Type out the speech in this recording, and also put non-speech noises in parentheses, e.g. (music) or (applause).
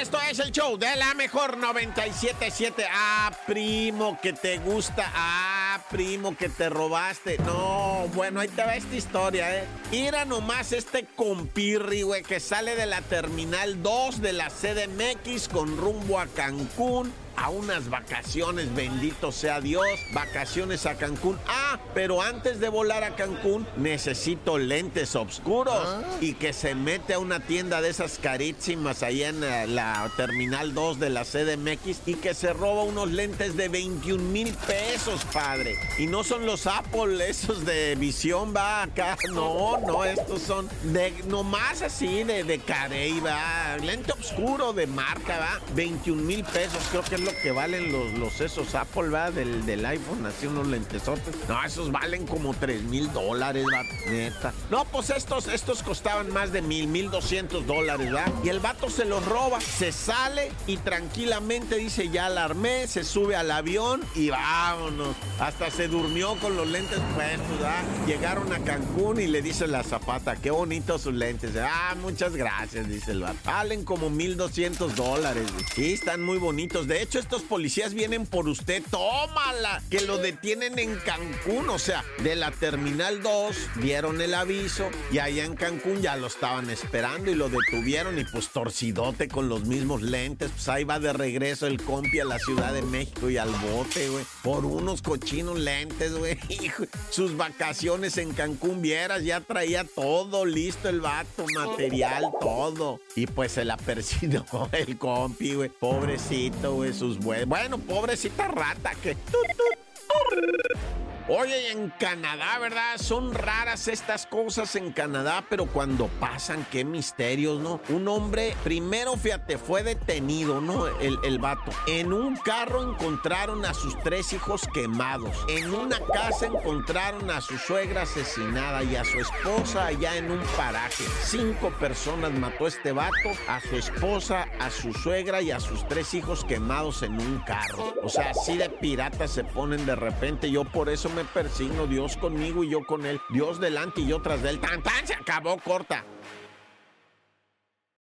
Esto es el show de la mejor 977. Ah, primo, que te gusta. Ah, primo, que te robaste. No, bueno, ahí te va esta historia, ¿eh? Ira nomás este compirri, güey, que sale de la terminal 2 de la CDMX con rumbo a Cancún a unas vacaciones, bendito sea Dios, vacaciones a Cancún. Ah, pero antes de volar a Cancún necesito lentes oscuros Ah. y que se mete a una tienda de esas carísimas ahí en eh, la Terminal 2 de la CDMX y que se roba unos lentes de 21 mil pesos, padre. Y no son los Apple, esos de visión, va acá. No, no, estos son de nomás así, de, de carey, va. Lente oscuro de marca, va. 21 mil pesos, creo que es lo que valen los, esos Apple, va, del, del iPhone, así unos lentesotes. No, esos valen como 3 mil dólares, va, neta. No, pues estos, estos costaban más de mil, mil doscientos dólares, va. Y el vato se los roba, se sale y tranquilamente dice, ya la armé, se sube al avión y vámonos. Hasta se durmió con los lentes puestos, ¿va? Llegaron a Cancún y le dice la zapata, qué bonitos sus lentes. Ah, muchas gracias, dice el vato. Valen como 1.200 dólares. Sí, están muy bonitos. De hecho, estos policías vienen por usted. Tómala, que lo detienen en Cancún. O sea, de la Terminal 2 dieron el aviso y allá en Cancún ya lo estaban esperando y lo detuvieron y pues torcidote con los mismos lentes. Pues ahí va de regreso el compi a la Ciudad de México y al bote, güey. Por unos cochinos lentes, güey. (laughs) Sus vacaciones en Cancún, vieras, ya traía todo listo el vato, material, todo. Y pues se la (laughs) persinó el compi, güey. Pobrecito, güey, Bueno, pobrecita rata que... Oye, en Canadá, ¿verdad? Son raras estas cosas en Canadá, pero cuando pasan, qué misterios, ¿no? Un hombre, primero, fíjate, fue detenido, ¿no? El, el vato. En un carro encontraron a sus tres hijos quemados. En una casa encontraron a su suegra asesinada y a su esposa allá en un paraje. Cinco personas mató este vato, a su esposa, a su suegra y a sus tres hijos quemados en un carro. O sea, así de piratas se ponen de repente. Yo por eso me persigno, Dios conmigo y yo con él. Dios delante y yo tras de él. Tan, tan, se acabó corta.